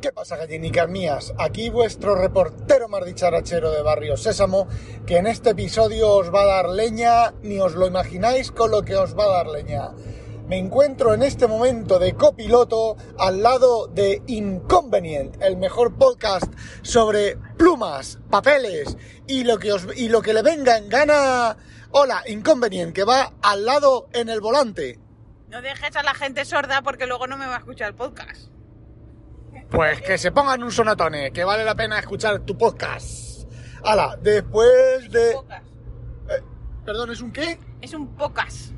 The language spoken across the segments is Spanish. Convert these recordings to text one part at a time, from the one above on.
¿Qué pasa, gallinicas mías? Aquí vuestro reportero más dicharachero de Barrio Sésamo, que en este episodio os va a dar leña, ni os lo imagináis con lo que os va a dar leña. Me encuentro en este momento de copiloto al lado de Inconvenient, el mejor podcast sobre plumas, papeles y lo que, os, y lo que le venga en gana. Hola, Inconvenient, que va al lado en el volante. No dejes a la gente sorda porque luego no me va a escuchar el podcast. Pues que se pongan un sonatone, que vale la pena escuchar tu podcast. Hala, después de... Pocas. Eh, perdón, ¿es un qué? Es un pocas.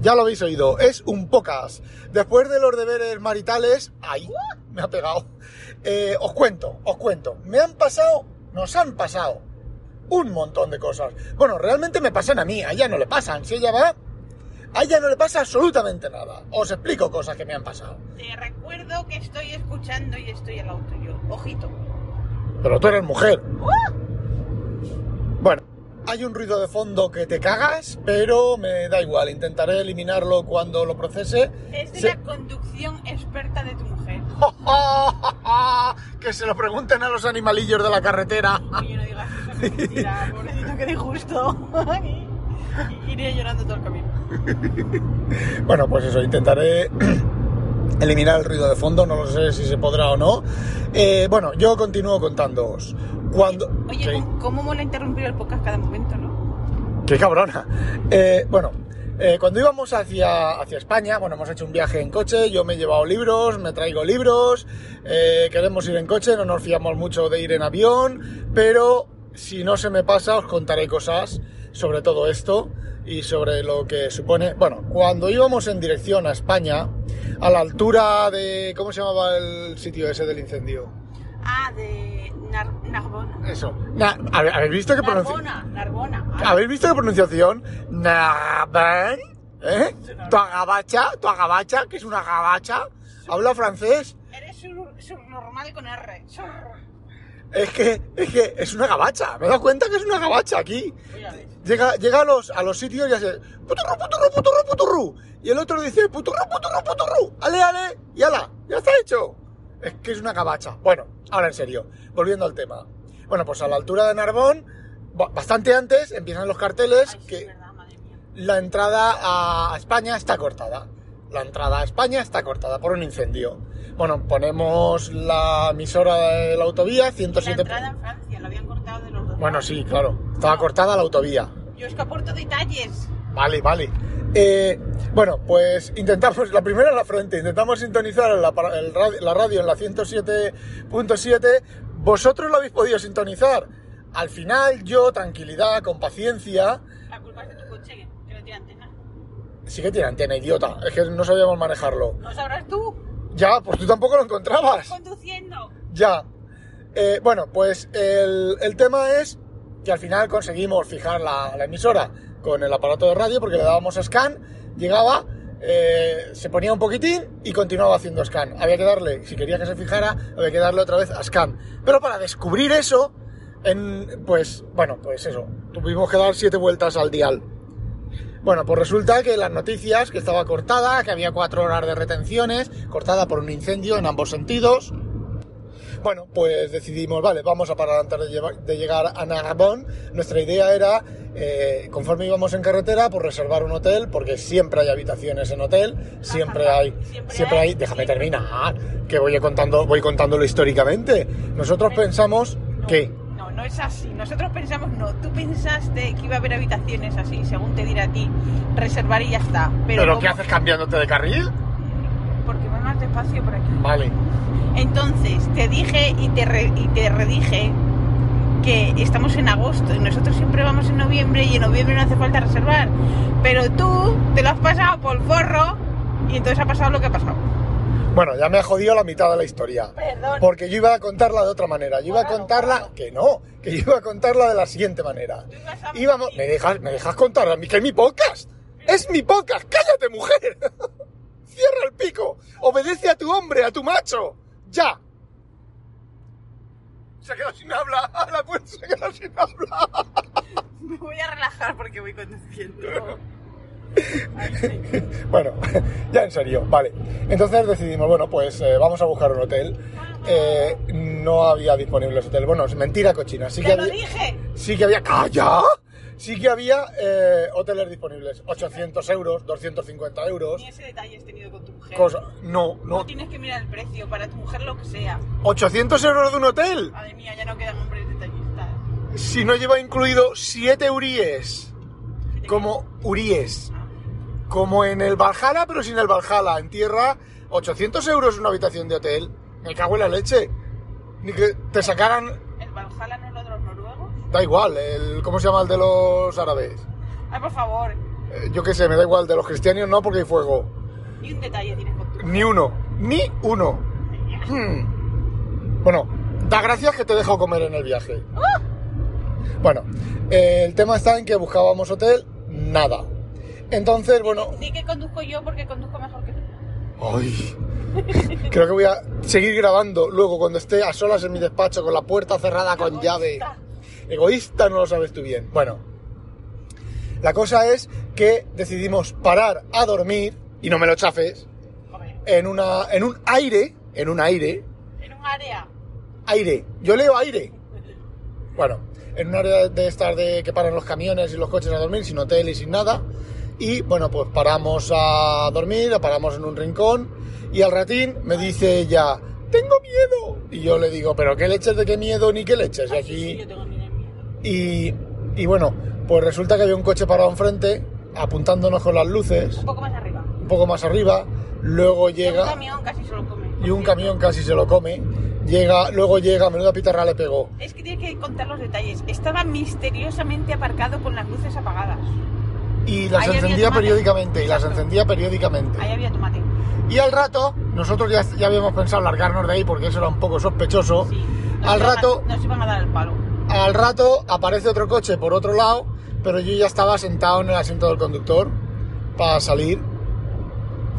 Ya lo habéis oído, es un podcast. Después de los deberes maritales... ¡Ay! Me ha pegado. Eh, os cuento, os cuento. Me han pasado, nos han pasado un montón de cosas. Bueno, realmente me pasan a mí, a ella no le pasan. Si ella va, a ella no le pasa absolutamente nada. Os explico cosas que me han pasado. Te recuerdo que estoy escuchando y estoy al auto yo. Ojito. Pero tú eres mujer. Bueno, hay un ruido de fondo que te cagas, pero me da igual. Intentaré eliminarlo cuando lo procese. Es de Se- la conducción experta de tu mujer. que se lo pregunten a los animalillos de la carretera. Oye, no digas eso, que mentira. Pobrecito, que disgusto. Iré llorando todo el camino. Bueno, pues eso, intentaré eliminar el ruido de fondo, no lo sé si se podrá o no. Eh, bueno, yo continúo contándoos. Cuando... Oye, Sí. ¿cómo, mola interrumpir el podcast cada momento, no? ¡Qué cabrona! Eh, bueno, eh, cuando íbamos hacia, hacia España, bueno, hemos hecho un viaje en coche, yo me he llevado libros, me traigo libros, queremos ir en coche, no nos fiamos mucho de ir en avión, pero si no se me pasa os contaré cosas sobre todo esto y sobre lo que supone... Bueno, cuando íbamos en dirección a España, a la altura de... ¿Cómo se llamaba el sitio ese del incendio? Ah, de Nar Narbona. Eso. Na- ¿habe- ¿Habéis visto que pronuncia... Narbona, Narbona. ¿Habéis visto qué pronunciación? Narbonne, ¿Eh? Tu agabacha, tu agabacha, que es una agabacha. ¿Habla francés? Eres subnormal con R. Sur. Es que, es que es una gabacha. Me he dado cuenta que es una gabacha aquí. Llega, llega a los, a los sitios y hace puturru, puturru, puturru, puturru. Y el otro dice puturru, puturru, puturru. Ale, ale, y ala, ya está hecho. Es que es una gabacha. Bueno, ahora en serio, volviendo al tema. Bueno, pues a la altura de Narbón, ba- bastante antes, empiezan los carteles Ay, sí, que... verdad, la entrada a España está cortada. La entrada a España está cortada por un incendio. Bueno, ponemos la emisora de la autovía, La 107... entrada en Francia, lo habían cortado de los dos. Bueno, sí, claro. Estaba cortada la autovía. Yo es que aporto detalles. Vale, vale. Eh, bueno, pues intentamos, la primera en la frente, intentamos sintonizar la, el radio, la radio en la 107.7. Vosotros lo habéis podido sintonizar. Al final, yo, tranquilidad, con paciencia, La culpa es de tu coche, que- que no tiene antena. sí que tiene antena, idiota. Es que no sabíamos manejarlo. ¿No sabrás tú? Ya, pues tú tampoco lo encontrabas. Conduciendo. Ya. Eh, bueno, pues el, el tema es que al final conseguimos fijar la, la emisora con el aparato de radio porque le dábamos a scan, llegaba, eh, se ponía un poquitín y continuaba haciendo scan. Había que darle, si quería que se fijara, había que darle otra vez a scan. Pero para descubrir eso, en, pues, bueno, pues eso, tuvimos que dar siete vueltas al dial. Bueno, pues resulta que las noticias, que estaba cortada, que había cuatro horas de retenciones, cortada por un incendio en ambos sentidos. Bueno, pues decidimos, vale, vamos a parar antes de, llevar- de llegar a Narbonne. Nuestra idea era, eh, conforme íbamos en carretera, pues reservar un hotel, porque siempre hay habitaciones en hotel, siempre hay, Siempre hay, déjame terminar, que voy contando, voy contándolo históricamente. Nosotros pensamos que, No, es así. Nosotros pensamos, no. Tú pensaste que iba a haber habitaciones así, según te dirá a ti, reservar y ya está. Pero, ¿pero qué haces cambiándote de carril? Porque va más despacio por aquí. Vale. Entonces, te dije y te, re- y te redije que estamos en agosto y nosotros siempre vamos en noviembre y en noviembre no hace falta reservar. Pero tú te lo has pasado por el forro y entonces ha pasado lo que ha pasado. Bueno, ya me ha jodido la mitad de la historia. Perdón. Porque yo iba a contarla de otra manera. Yo iba a contarla. Que no, que yo iba a contarla de la siguiente manera. Íbamos. ¿Me dejas, me dejas contar a mí que es mi podcast? ¡Es mi podcast! ¡Cállate, mujer! ¡Cierra el pico! ¡Obedece a tu hombre, a tu macho! ¡Ya! Se ha quedado sin habla. La puerta se ha quedado sin habla. Me voy a relajar porque voy conduciendo. Bueno, ya en serio, vale. Entonces decidimos, bueno, pues eh, vamos a buscar un hotel. Eh, no había disponibles hoteles. Bueno, es mentira cochina. Sí que ¡Te lo había, dije! sí que había. ¡Calla! Sí que había eh, hoteles disponibles. 800 euros, 250 euros. Ni ese detalle has tenido con tu mujer. Cosa. No, No no. tienes que mirar el precio, para tu mujer lo que sea. 800 euros de un hotel. Madre mía, ya no quedan hombres detallistas. Si no lleva incluido 7 uríes. Como uríes. Ah, Como en el Valhalla, pero sin el Valhalla. En tierra, 800 euros una habitación de hotel. Me cago en la leche. Ni que te sacaran. ¿El Valhalla no es lo de los noruegos? Da igual, el, ¿cómo se llama el de los árabes? Ay, por favor. Eh, yo qué sé, me da igual. De los cristianos no, porque hay fuego. Ni un detalle tienes con tu Ni uno. Ni uno. Hmm. Bueno, da gracias que te he dejado comer en el viaje. Bueno, eh, el tema está en que buscábamos hotel, nada. Entonces, bueno, Di que conduzco yo porque conduzco mejor que tú. Ay, creo que voy a seguir grabando luego cuando esté a solas en mi despacho con la puerta cerrada con llave. Egoísta. No lo sabes tú bien. Bueno, la cosa es que decidimos parar a dormir, y no me lo chafes, en, una, en un aire, en un aire, En un área. aire, yo leo aire. Bueno, en un área de estas de que paran los camiones y los coches a dormir, sin hotel y sin nada. Y bueno, pues paramos a dormir, paramos en un rincón y al ratín me dice ella, tengo miedo. Y yo le digo, pero qué leches de qué miedo ni qué leches. Y sí, aquí... Y, y bueno, pues resulta que había un coche parado enfrente, apuntándonos con las luces, Un poco más arriba. un poco más arriba. Luego Un llega... camión casi se lo come. Y un camión casi se lo come. Llega, luego llega, menuda pitarra le pegó. Es que tienes que contar los detalles. Estaba misteriosamente aparcado con las luces apagadas. Y las Ahí encendía periódicamente y las encendía periódicamente Ahí había tomate. y al rato nosotros ya, ya habíamos pensado largarnos de ahí porque eso era un poco sospechoso Sí. Al iban a- rato nos iban a dar el palo. al rato aparece otro coche por otro lado pero yo ya estaba sentado en el asiento del conductor para salir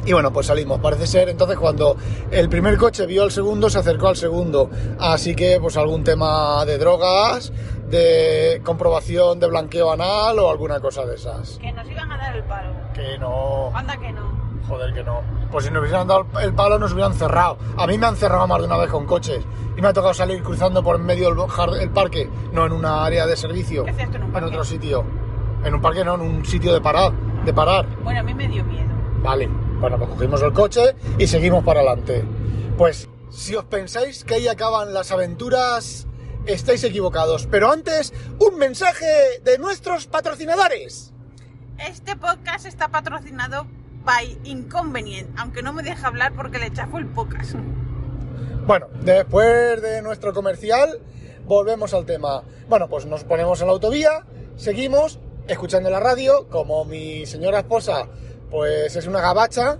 y bueno, pues salimos, parece ser. Entonces, cuando el primer coche vio al segundo, se acercó al segundo. Así que, pues algún tema de drogas, de comprobación de blanqueo anal o alguna cosa de esas. Que nos iban a dar el palo. Que no. Anda que no. Joder, que no. Pues si nos hubieran dado el palo, nos hubieran cerrado. A mí me han cerrado más de una vez con coches. Y me ha tocado salir cruzando por en medio del el parque. No en una área de servicio. ¿Qué tú en un parque? otro sitio. En un parque no, en un sitio de parar. De parar. Bueno, a mí me dio miedo. Vale. Bueno, pues cogimos el coche y seguimos para adelante. Pues, si os pensáis que ahí acaban las aventuras, estáis equivocados. Pero antes, un mensaje de nuestros patrocinadores. Este podcast está patrocinado by Inconvenient, aunque no me deja hablar porque le chafo el podcast. Bueno, después de nuestro comercial, volvemos al tema. Bueno, pues nos ponemos en la autovía, seguimos escuchando la radio, como mi señora esposa, pues es una gabacha,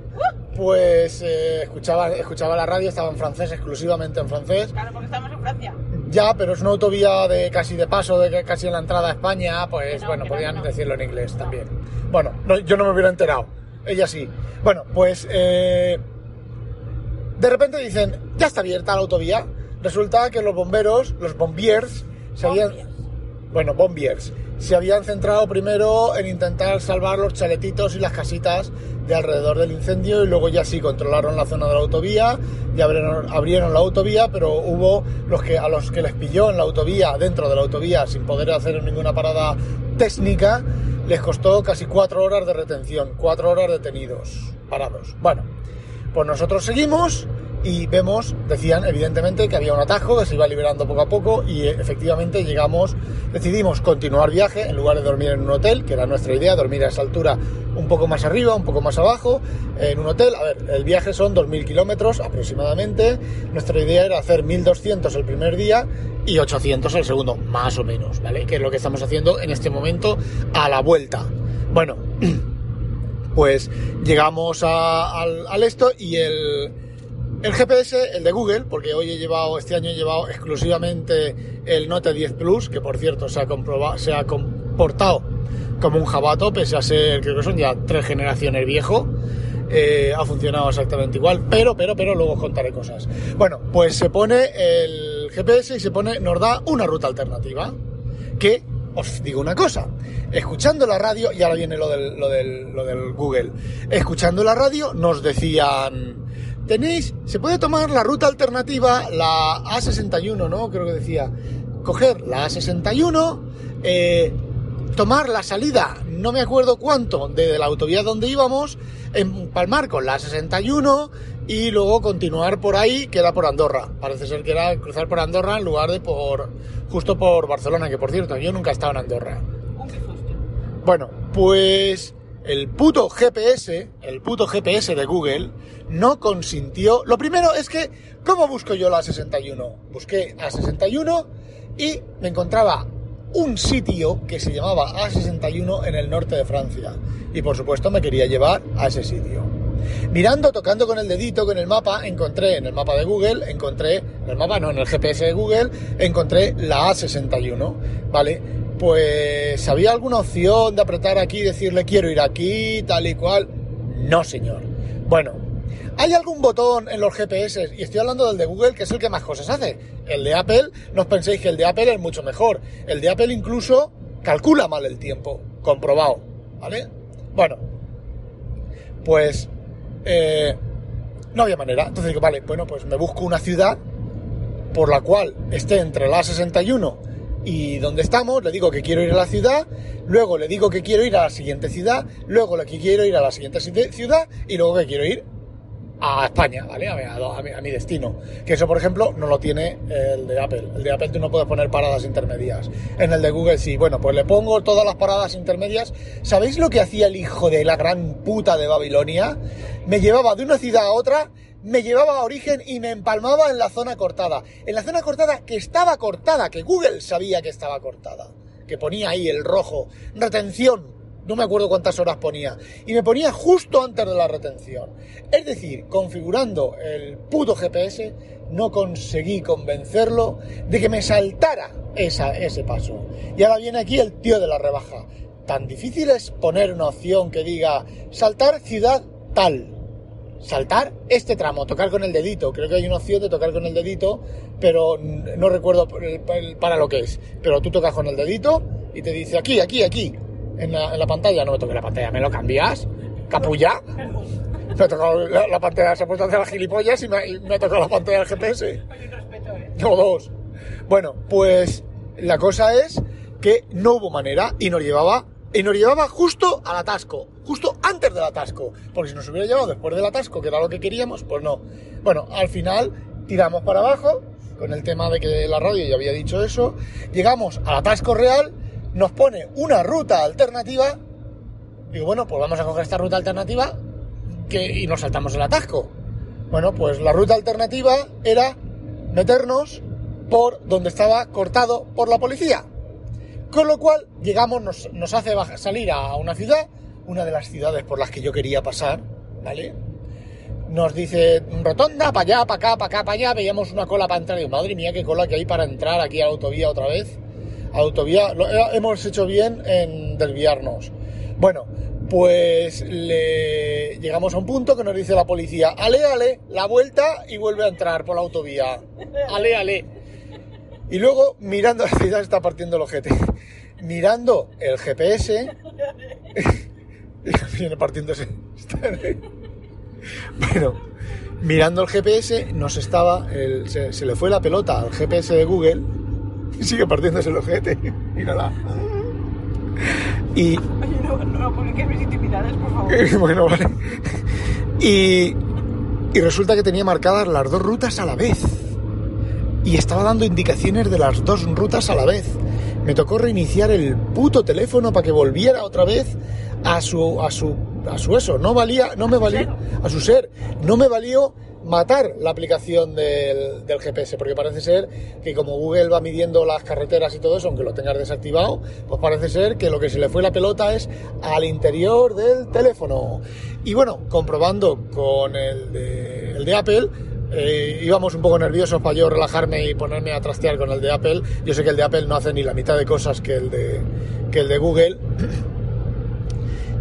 pues eh, escuchaba, escuchaba la radio, estaba en francés, exclusivamente en francés. Claro, porque estamos en Francia. Ya, pero es una autovía de casi de paso, de casi en la entrada a España, pues no, bueno, podían no. decirlo en inglés también. Bueno, no, yo no me hubiera enterado, ella sí. Bueno, pues eh, de repente dicen, ya está abierta la autovía. Resulta que los bomberos, los bombiers, se habían, bueno, bombiers, se habían centrado primero en intentar salvar los chaletitos y las casitas de alrededor del incendio y luego ya sí controlaron la zona de la autovía, abrieron, abrieron la autovía, pero hubo los que a los que les pilló en la autovía, dentro de la autovía, sin poder hacer ninguna parada técnica, les costó casi cuatro horas de retención, cuatro horas detenidos, parados. Bueno, pues nosotros seguimos y vemos, decían evidentemente que había un atajo que se iba liberando poco a poco y eh, efectivamente llegamos, decidimos continuar viaje en lugar de dormir en un hotel, que era nuestra idea, dormir a esa altura un poco más arriba, un poco más abajo, en un hotel. A ver, el viaje son 2.000 kilómetros aproximadamente, nuestra idea era hacer 1.200 el primer día y 800 el segundo, más o menos, ¿vale? Que es lo que estamos haciendo en este momento a la vuelta. Bueno, pues llegamos a- al, al esto y el, el GPS, el de Google, porque hoy he llevado, este año he llevado exclusivamente el Note 10 Plus, que por cierto se ha, comportado como un jabato, pese a ser, creo que son ya tres generaciones viejo. Eh, ha funcionado exactamente igual, pero, pero, pero luego os contaré cosas. Bueno, pues se pone el GPS y se pone, nos da una ruta alternativa que os digo una cosa, escuchando la radio, y ahora viene lo lo del Google, escuchando la radio nos decían, tenéis, se puede tomar la ruta alternativa, la A61, ¿no? Creo que decía, coger la A61, eh, tomar la salida, no me acuerdo cuánto, de la autovía donde íbamos, empalmar con la A61 y luego continuar por ahí, que era por Andorra. Parece ser que era cruzar por Andorra en lugar de por justo por Barcelona, que por cierto, yo nunca he estado en Andorra. Bueno, pues el puto GPS, el puto GPS de Google, no consintió. Lo primero es que, ¿cómo busco yo la 61? Busqué A61 y me encontraba un sitio que se llamaba A61 en el norte de Francia. Y por supuesto me quería llevar a ese sitio. Mirando, tocando con el dedito, con el mapa, encontré en el mapa de Google, encontré, en el mapa no, en el GPS de Google, encontré la A61, ¿vale? Pues, ¿había alguna opción de apretar aquí y decirle quiero ir aquí, tal y cual? No, señor. Bueno, ¿hay algún botón en los GPS? Y estoy hablando del de Google, que es el que más cosas hace. El de Apple, no os penséis que el de Apple es mucho mejor. El de Apple incluso calcula mal el tiempo, comprobado, ¿vale? Bueno, pues eh, no había manera. Entonces digo, vale, bueno, pues me busco una ciudad por la cual esté entre la 61 y donde estamos, le digo que quiero ir a la ciudad, luego le digo que quiero ir a la siguiente ciudad, luego le que quiero ir a la siguiente ciudad y luego que quiero ir a España, ¿vale? A mi, destino. Que eso, por ejemplo, no lo tiene el de Apple. El de Apple tú no puedes poner paradas intermedias. En el de Google sí. Bueno, pues le pongo todas las paradas intermedias. ¿Sabéis lo que hacía el hijo de la gran puta de Babilonia? Me llevaba de una ciudad a otra, me llevaba a origen y me empalmaba en la zona cortada. En la zona cortada que estaba cortada, que Google sabía que estaba cortada. Que ponía ahí el rojo. Retención no me acuerdo cuántas horas ponía. Y me ponía justo antes de la retención. Es decir, configurando el puto GPS, no conseguí convencerlo de que me saltara esa, ese paso. Y ahora viene aquí el tío de la rebaja. Tan difícil es poner una opción que diga saltar ciudad tal. Saltar este tramo, tocar con el dedito. Creo que hay una opción de tocar con el dedito, pero no recuerdo para lo que es. Pero tú tocas con el dedito y te dice aquí, aquí, aquí en la, pantalla, no me toque la pantalla, ¿me lo cambias? ¿Capulla? Me ha tocado la, pantalla, se ha puesto a hacer las gilipollas y me, ha tocado la pantalla del GPS. No, dos. Bueno, pues la cosa es que no hubo manera y nos llevaba y nos llevaba justo al atasco, justo antes del atasco, porque si nos hubiera llevado después del atasco, que era lo que queríamos, pues no. Bueno, al final tiramos para abajo, con el tema de que la radio ya había dicho eso, llegamos al atasco real nos pone una ruta alternativa. Digo, bueno, pues vamos a coger esta ruta alternativa que, y nos saltamos el atasco. Bueno, pues la ruta alternativa era meternos por donde estaba cortado por la policía. Con lo cual llegamos, nos, nos hace salir a una ciudad, una de las ciudades por las que yo quería pasar, ¿vale? Nos dice rotonda, para allá, para acá, para acá, para allá, veíamos una cola para entrar. Y madre mía, qué cola que hay para entrar aquí a la autovía otra vez autovía, lo, hemos hecho bien en desviarnos. Bueno, pues le llegamos a un punto que nos dice la policía, ale, ale, la vuelta y vuelve a entrar por la autovía. Ale, ale. Y luego, mirando, la ciudad está partiendo el ojete, mirando el GPS, viene partiéndose. bueno, mirando el GPS, nos estaba, se le fue la pelota al GPS de Google sigue partiéndose el ojete. Mírala. Y. Oye, no, no publiques mis intimidades, por favor. bueno, vale. Y, y resulta que tenía marcadas las dos rutas a la vez. Y estaba dando indicaciones de las dos rutas a la vez. Me tocó reiniciar el puto teléfono para que volviera otra vez a su a su a su eso. No valía, no me valía a su ser. No me valió matar la aplicación del, GPS, porque parece ser que como Google va midiendo las carreteras y todo eso, aunque lo tengas desactivado, pues parece ser que lo que se le fue la pelota es al interior del teléfono. Y bueno, comprobando con el de, Apple, eh, íbamos un poco nerviosos para yo relajarme y ponerme a trastear con el de Apple. Yo sé que el de Apple no hace ni la mitad de cosas que el de, que el de Google.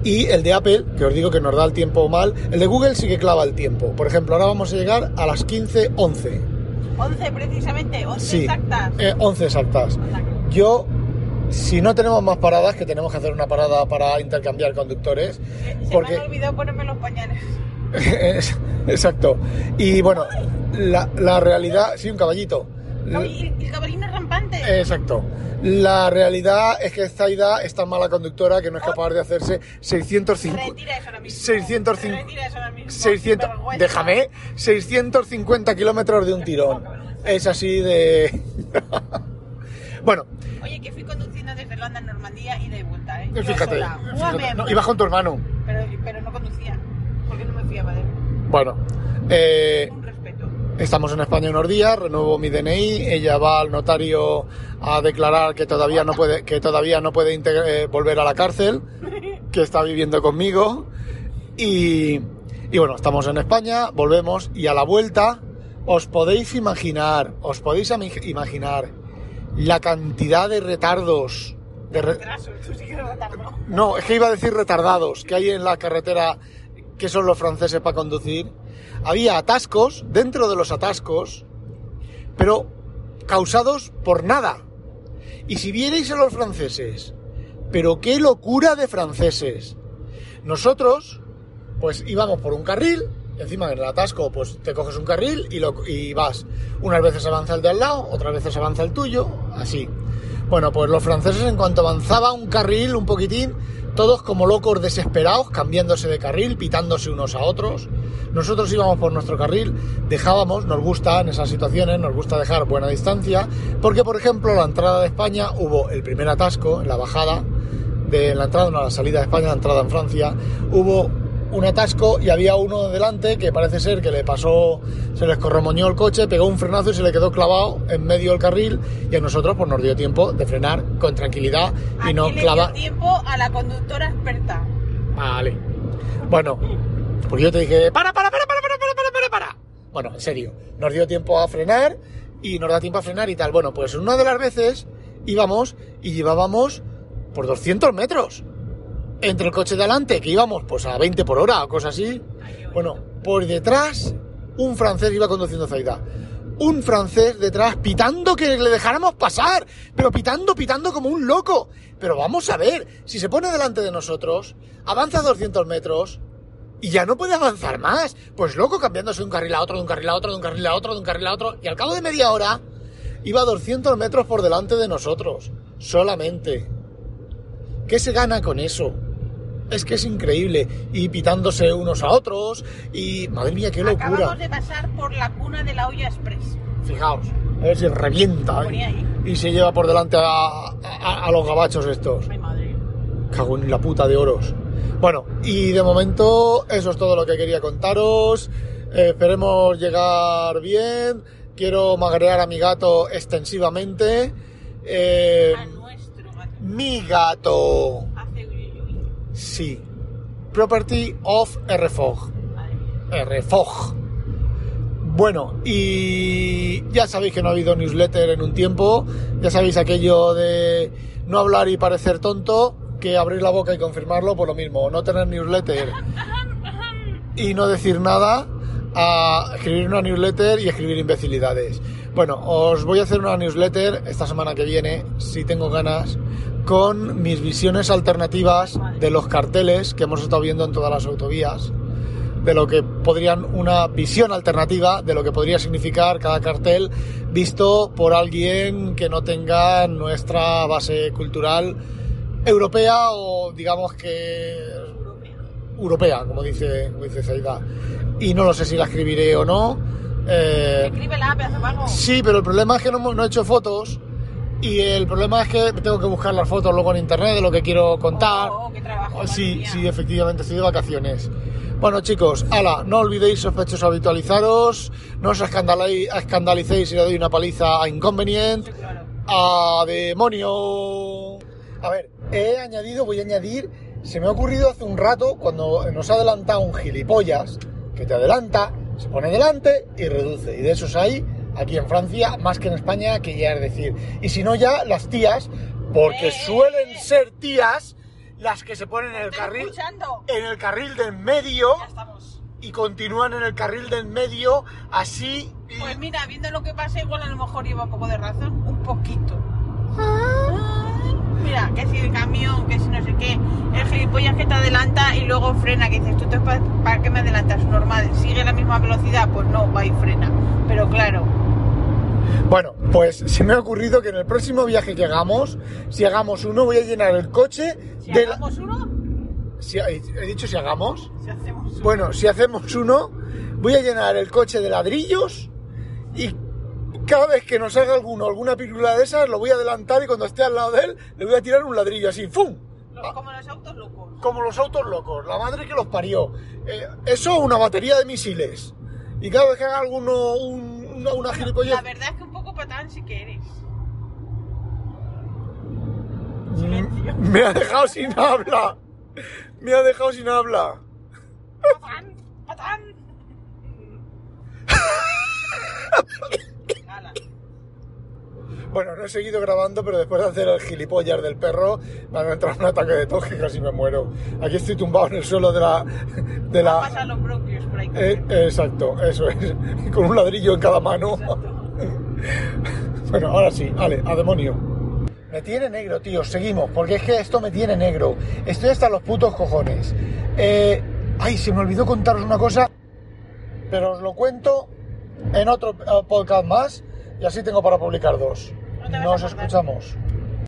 Y el de Apple, que os digo que nos da el tiempo mal, el de Google sí que clava el tiempo. Por ejemplo, ahora vamos a llegar a las 15.11. 11 precisamente, 11 exactas. 11 eh, exactas. Yo si no tenemos más paradas, que tenemos que hacer una parada para intercambiar conductores, Se porque... me han olvidado ponerme los pañales. Es- Exacto. Y bueno, la, la realidad, sí, un caballito. Ay, el caballino rampante. Exacto. La realidad es que Zaida es tan mala conductora que no es capaz de hacerse 650. Retira eso ahora mismo. 650. Retira eso ahora mismo. 600, Sinvergüenza. déjame, 650 kilómetros de un tirón. Es así de... bueno, Oye, que fui conduciendo desde Holanda a Normandía y de vuelta, ¿eh? Yo fíjate, sola. fíjate, no, ibas con tu hermano. pero, pero no conducía. Porque no me fiaba de él. Bueno, eh. Estamos en España unos días, renuevo mi DNI, ella va al notario a declarar que todavía no puede, que todavía no puede eh, volver a la cárcel, que está viviendo conmigo. Y, y bueno, estamos en España, volvemos y a la vuelta os podéis imaginar, os podéis imaginar la cantidad de retardos, de re- no, es que iba a decir retardados que hay en la carretera que son los franceses para conducir. Había atascos dentro de los atascos, pero causados por nada. Y si vierais a los franceses, pero qué locura de franceses. Nosotros, pues íbamos por un carril, encima en el atasco, pues te coges un carril y, lo, y vas. Unas veces avanza el de al lado, otras veces avanza el tuyo, así. Bueno, pues los franceses en cuanto avanzaba un carril, un poquitín, todos como locos desesperados, cambiándose de carril, pitándose unos a otros. Nosotros íbamos por nuestro carril, dejábamos, nos gusta en esas situaciones, nos gusta dejar buena distancia, porque por ejemplo la entrada de España hubo el primer atasco en la bajada, de la entrada, no, la salida de España, la entrada en Francia, hubo un atasco y había uno delante que parece ser que le pasó, se le escorromoñó el coche, pegó un frenazo y se le quedó clavado en medio del carril y a nosotros pues nos dio tiempo de frenar con tranquilidad y Aquí no le clavar. dio tiempo a la conductora experta. Vale. Bueno, porque yo te dije, para, para, para, para, para, para, para, para, para. Bueno, en serio, nos dio tiempo a frenar y nos da tiempo a frenar y tal. Bueno, pues una de las veces íbamos y llevábamos por 200 metros. Entre el coche de adelante, que íbamos pues a 20 por hora o cosas así. Bueno, por detrás, un francés iba conduciendo Zaida. Un francés detrás pitando que le dejáramos pasar, pero pitando, pitando como un loco. Pero vamos a ver, si se pone delante de nosotros, avanza 200 metros y ya no puede avanzar más. Pues loco, cambiándose de un carril a otro, de un carril a otro, de un carril a otro, de un carril a otro. Y al cabo de media hora, iba 200 metros por delante de nosotros. Solamente. ¿Qué se gana con eso? Es que es increíble. Y pitándose unos a otros. Y madre mía, qué locura. Acabamos de pasar por la cuna de la olla express. Fijaos, a ver si revienta y se lleva por delante a, a- a los gabachos estos. Ay, madre. Cago en la puta de oros. Bueno, y de momento eso es todo lo que quería contaros. Eh, esperemos llegar bien. Quiero magrear a mi gato extensivamente. Eh, A nuestro gato. mi gato. Sí. Property of RFOG. RFOG. Bueno, y ya sabéis que no ha habido newsletter en un tiempo. Ya sabéis aquello de no hablar y parecer tonto, que abrir la boca y confirmarlo, por lo mismo. No tener newsletter y no decir nada, a escribir una newsletter y escribir imbecilidades. Bueno, os voy a hacer una newsletter esta semana que viene, si tengo ganas, con mis visiones alternativas de los carteles que hemos estado viendo en todas las autovías de lo que podrían una visión alternativa de lo que podría significar cada cartel visto por alguien que no tenga nuestra base cultural europea o digamos que europea, como dice, como dice Zaida. Y no lo sé si la escribiré o no. Eh, Escríbela, vago. Sí, pero el problema es que no, no he hecho fotos y el problema es que tengo que buscar las fotos luego en internet de lo que quiero contar. Oh, oh, qué trabajo, madre sí, sí, efectivamente, estoy de vacaciones. Bueno, chicos, ala, no olvidéis sospechosos habitualizaros, no os escandali- escandalicéis si le doy una paliza a Inconvenient, Sí, claro. a demonio. A ver, he añadido, voy a añadir, se me ha ocurrido hace un rato cuando nos ha adelantado un gilipollas que te adelanta, se pone delante y reduce. Y de esos hay aquí en Francia más que en España, que ya es decir. Y si no, ya las tías, porque Eh, suelen ser tías las que se ponen en el carril, escuchando. en el carril del medio Ya estamos. y continúan en el carril del medio así. Pues mira, viendo lo que pasa, igual a lo mejor lleva un poco de razón. Un poquito. Ay, me mira, que si el camión, que si no sé qué, el gilipollas que te adelanta y luego frena, que dices, tú te, ¿para, ¿para qué me adelantas? Normal, sigue la misma velocidad, pues no, va y frena. Pero claro, Bueno, pues se me ha ocurrido que en el próximo viaje que hagamos, si hagamos uno, voy a llenar el coche si de la- hagamos uno, si- he he dicho si hagamos. si hacemos uno. Bueno, si hacemos uno, voy a llenar el coche de ladrillos y cada vez que nos haga alguno alguna pirula de esas, lo voy a adelantar y cuando esté al lado de él, le voy a tirar un ladrillo así, ¡fum! Como los autos locos. Como los autos locos, la madre que los parió. Eh, eso, una batería de misiles. Y cada vez que haga alguno un- una, una gilipollez, La verdad es que patán sí que eres. mm, me ha dejado sin habla. Me ha dejado sin habla. ¡Patán! ¡Patán! Bueno, no he seguido grabando, pero después de hacer el gilipollas del perro, me ha entrado un ataque de tos que casi me muero. Aquí estoy tumbado en el suelo de la... De la Pasan los bronquios por ahí. eh, exacto, eso es. Con un ladrillo en cada mano. Bueno, ahora sí, vale, a demonio. Me tiene negro, tío, seguimos, porque es que esto me tiene negro. Estoy hasta los putos cojones. Eh, ay, se me olvidó contaros una cosa, pero os lo cuento en otro eh, podcast más y así tengo para publicar dos. Nos escuchamos.